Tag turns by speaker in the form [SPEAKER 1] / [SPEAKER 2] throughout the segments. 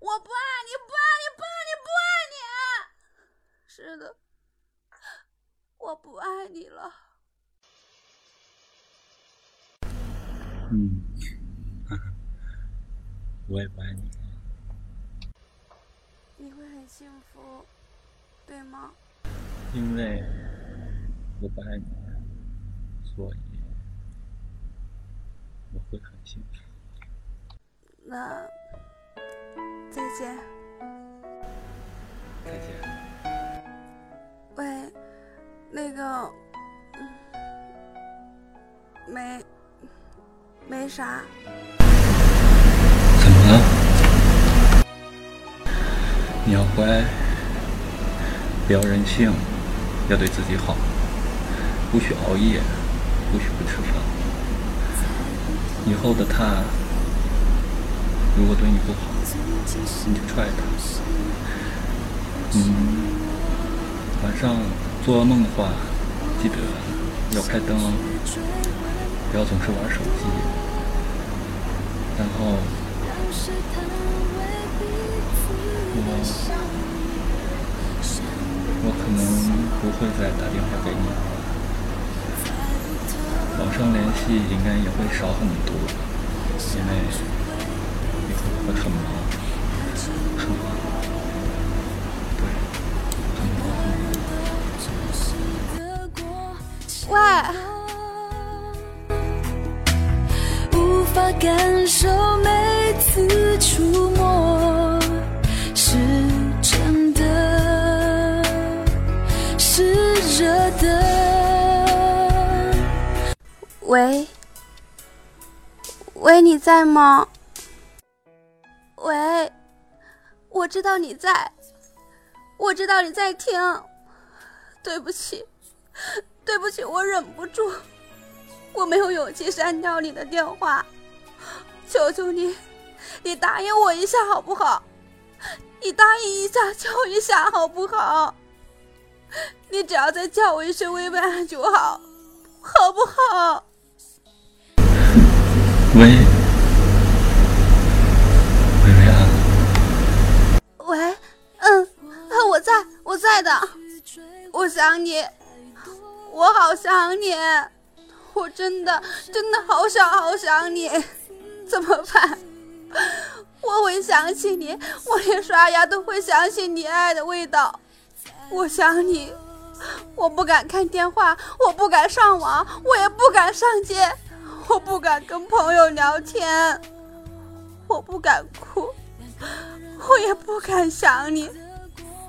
[SPEAKER 1] 我不爱你，不爱你，不爱你，不爱你。是的，我不爱你了。
[SPEAKER 2] 嗯，我也不爱你。
[SPEAKER 1] 你会很幸福，对吗？
[SPEAKER 2] 因为我不爱你，所以我会很幸福。
[SPEAKER 1] 那再见。
[SPEAKER 2] 再见。
[SPEAKER 1] 喂，那个，嗯，没，没啥。
[SPEAKER 2] 怎么了？你要乖，不要任性，要对自己好，不许熬夜，不许不吃饭。以后的他，如果对你不好，你就踹他。嗯，晚上做噩梦的话，记得要开灯，不要总是玩手机。然后，我我可能不会再打电话给你了，网上联系应该也会少很多，因为会很忙，
[SPEAKER 1] 喂，
[SPEAKER 3] 无法感受每次触摸是真的，是热的。
[SPEAKER 1] 喂，喂，你在吗？喂，我知道你在，我知道你在听。对不起，对不起，我忍不住，我没有勇气删掉你的电话。求求你，你答应我一下好不好？你答应一下就一下好不好？你只要再叫我一声薇薇安就好，好不好？
[SPEAKER 2] 喂，
[SPEAKER 1] 我真的真的好想好想你，怎么办？我会想起你，我连刷牙都会想起你爱的味道，我想你，我不敢看电话，我不敢上网，我也不敢上街，我不敢跟朋友聊天，我不敢哭。我也不敢想你，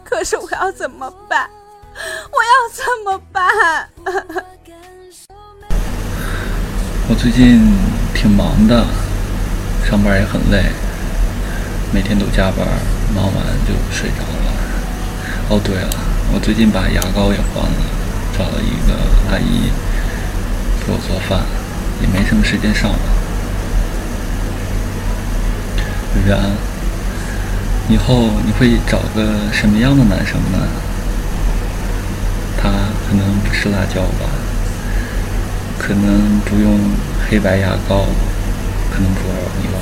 [SPEAKER 1] 可是我要怎么办？我要怎么办？
[SPEAKER 2] 我最近挺忙的，上班也很累，每天都加班，忙完就睡着了。哦，对了，我最近把牙膏也换了，找了一个阿姨给我做饭，也没什么时间上网。薇薇安，以后你会找个什么样的男生呢？他可能不吃辣椒吧，可能不用黑白牙膏，可能不玩泥网。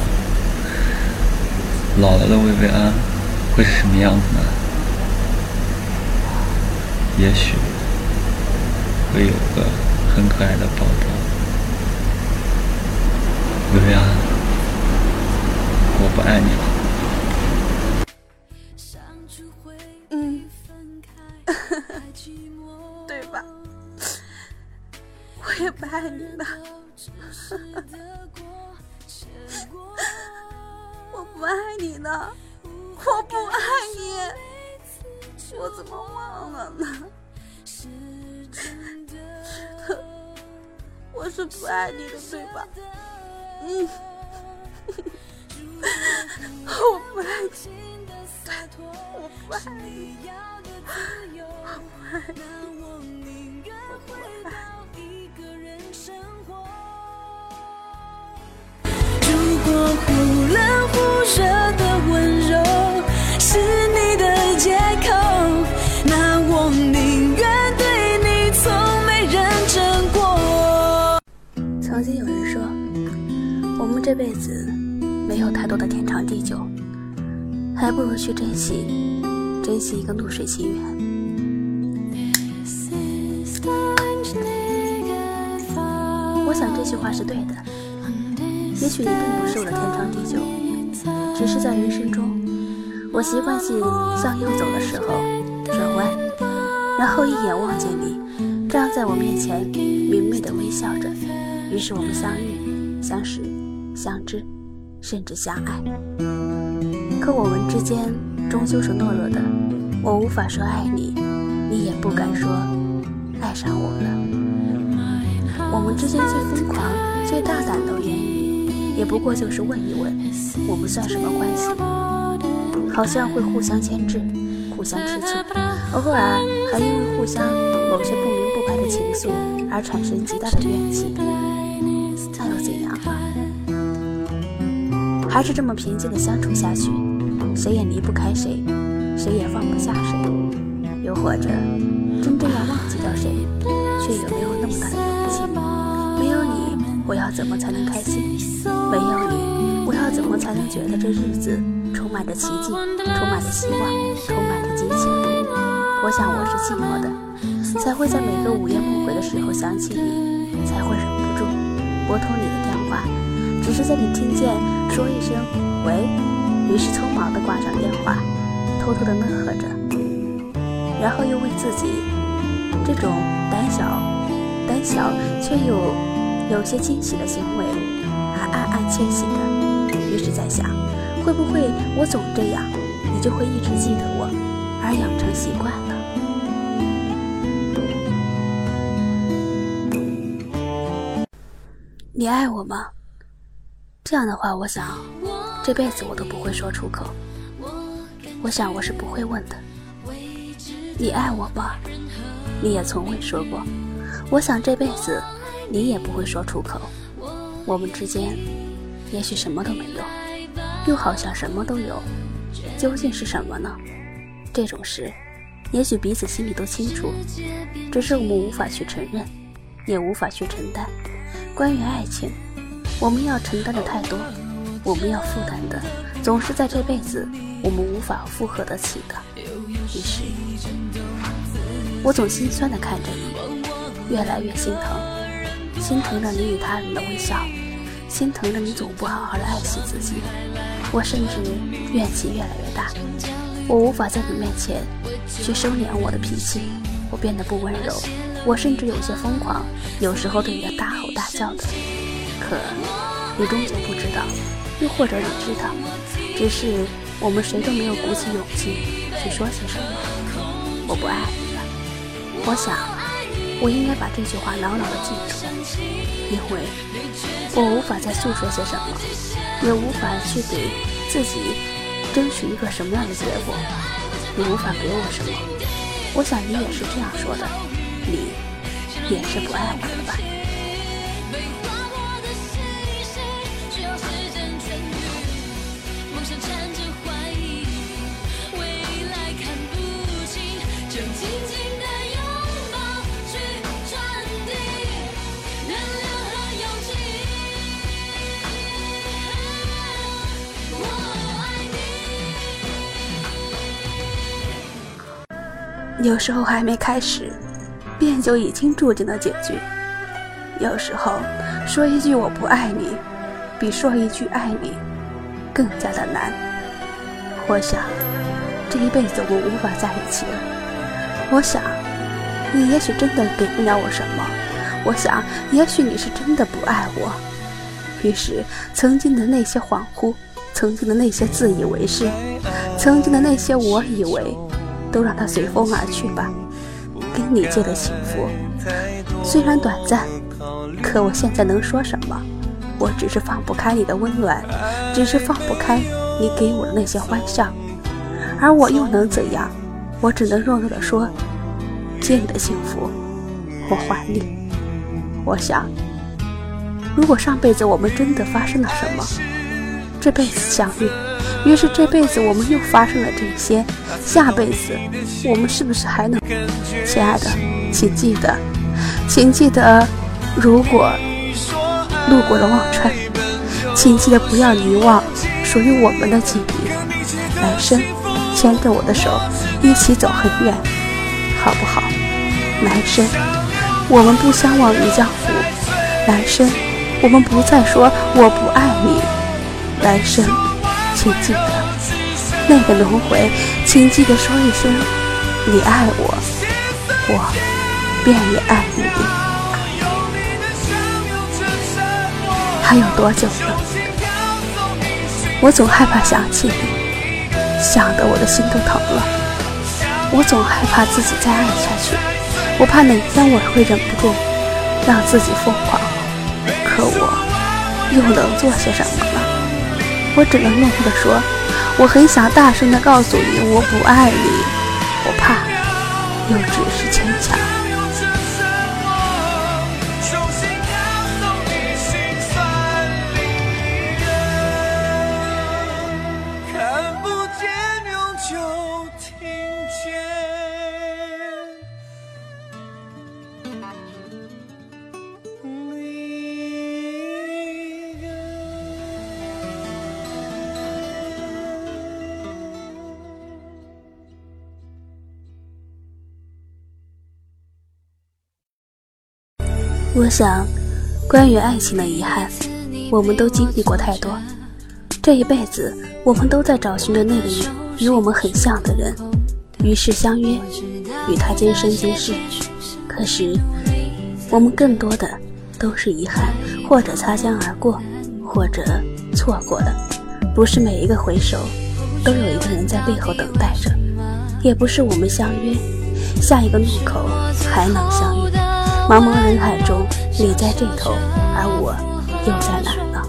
[SPEAKER 2] 老了的薇薇安会是什么样子呢？也许会有个很可爱的宝宝。薇薇安，我不爱你了。
[SPEAKER 1] 嗯，对吧？我也不爱你了，我不爱你了，我不爱你，我怎么忘了呢？我是不爱你的，对吧？嗯，我不爱你，我不爱你，我不爱你，我不爱生活
[SPEAKER 3] 如果忽冷忽热的温柔是你的借口，那我宁愿对你从没认真过。
[SPEAKER 1] 曾经有人说，我们这辈子没有太多的天长地久，
[SPEAKER 4] 还不如去珍惜，珍惜一个露水情缘。我想这句话是对的。也许你并不是我的天长地久，只是在人生中，我习惯性向右走的时候转弯，然后一眼望见你站在我面前，明媚的微笑着。于是我们相遇、相识、相知，甚至相爱。可我们之间终究是懦弱的，我无法说爱你，你也不敢说爱上我了。我们之间最疯狂、最大胆的言语，也不过就是问一问，我们算什么关系？好像会互相牵制、互相吃醋，偶尔还因为互相某些不明不白的情愫而产生极大的怨气。那又怎样？还是这么平静的相处下去，谁也离不开谁，谁也放不下谁。又或者，真正要忘记掉谁，却有没有那么大的勇气？没有你，我要怎么才能开心？没有你，我要怎么才能觉得这日子充满着奇迹，充满着希望，充满着激情？我想我是寂寞的，才会在每个午夜梦回的时候想起你，才会忍不住拨通你的电话。只是在你听见说一声“喂”，于是匆忙地挂上电话，偷偷地乐呵着，然后又为自己这种胆小、胆小却又有些惊喜的行为还暗暗窃喜的。于是在想，会不会我总这样，你就会一直记得我，而养成习惯了？你爱我吗？这样的话，我想这辈子我都不会说出口。我想我是不会问的。你爱我吗？你也从未说过。我想这辈子你也不会说出口。我们之间也许什么都没有，又好像什么都有。究竟是什么呢？这种事，也许彼此心里都清楚，只是我们无法去承认，也无法去承担。关于爱情。我们要承担的太多，我们要负担的总是在这辈子我们无法负荷得起的。于是，我总心酸地看着你，越来越心疼，心疼着你与他人的微笑，心疼着你总不好好的爱惜自己。我甚至怨气越来越大，我无法在你面前去收敛我的脾气，我变得不温柔，我甚至有些疯狂，有时候对你大吼大叫的。可你终究不知道，又或者你知道，只是我们谁都没有鼓起勇气去说些什么。我不爱。我想，我应该把这句话牢牢的记住，因为我无法再诉说些什么，也无法去给自己争取一个什么样的结果。你无法给我什么。我想你也是这样说的，你也是不爱我的吧。有时候还没开始，便就已经注定了结局。有时候说一句我不爱你，比说一句爱你更加的难。我想，这一辈子我们无法在一起了。我想，你也许真的给不了我什么。我想，也许你是真的不爱我。于是，曾经的那些恍惚，曾经的那些自以为是，曾经的那些我以为。都让它随风而去吧。跟你借的幸福，虽然短暂，可我现在能说什么？我只是放不开你的温暖，只是放不开你给我的那些欢笑，而我又能怎样？我只能弱弱的说：借你的幸福，我还你。我想，如果上辈子我们真的发生了什么，这辈子相遇。于是这辈子我们又发生了这些，下辈子我们是不是还能？亲爱的，请记得，请记得，如果路过了忘川，请记得不要遗忘属于我们的记忆。来生，牵着我的手，一起走很远，好不好？来生，我们不相忘于江湖。来生，我们不再说我不爱你。来生，请记得那个轮回，请记得说一声你爱我，我便也爱你。还有多久呢？我总害怕想起你，想得我的心都疼了。我总害怕自己再爱下去，我怕哪天我会忍不住让自己疯狂。可我又能做些什么呢？我只能默默地说，我很想大声地告诉你我不爱你，我怕又只是牵强。我想，关于爱情的遗憾，我们都经历过太多。这一辈子，我们都在找寻着那个与我们很像的人，于是相约，与他今生今世。可是，我们更多的都是遗憾，或者擦肩而过，或者错过了。不是每一个回首，都有一个人在背后等待着，也不是我们相约，下一个路口还能相遇。茫茫人海中，你在这头，而我又在哪呢？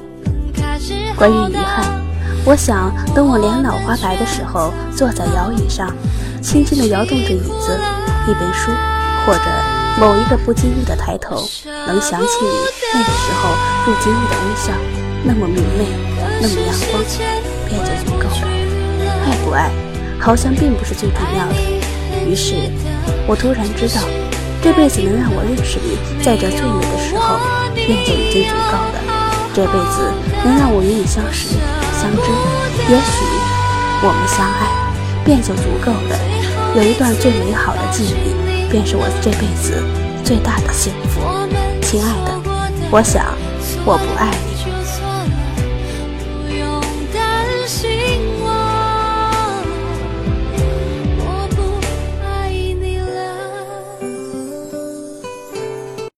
[SPEAKER 4] 关于遗憾，我想等我脸老花白的时候，坐在摇椅上，轻轻地摇动着椅子，一本书，或者某一个不经意的抬头，能想起你那个时候不经意的微笑，那么明媚，那么阳光，便就足够了。爱不爱，好像并不是最重要的。于是，我突然知道。这辈子能让我认识你，在这最美的时候，便就已经足够了。这辈子能让我与你相识、相知，也许我们相爱，便就足够了。有一段最美好的记忆，便是我这辈子最大的幸福。亲爱的，我想我不爱你。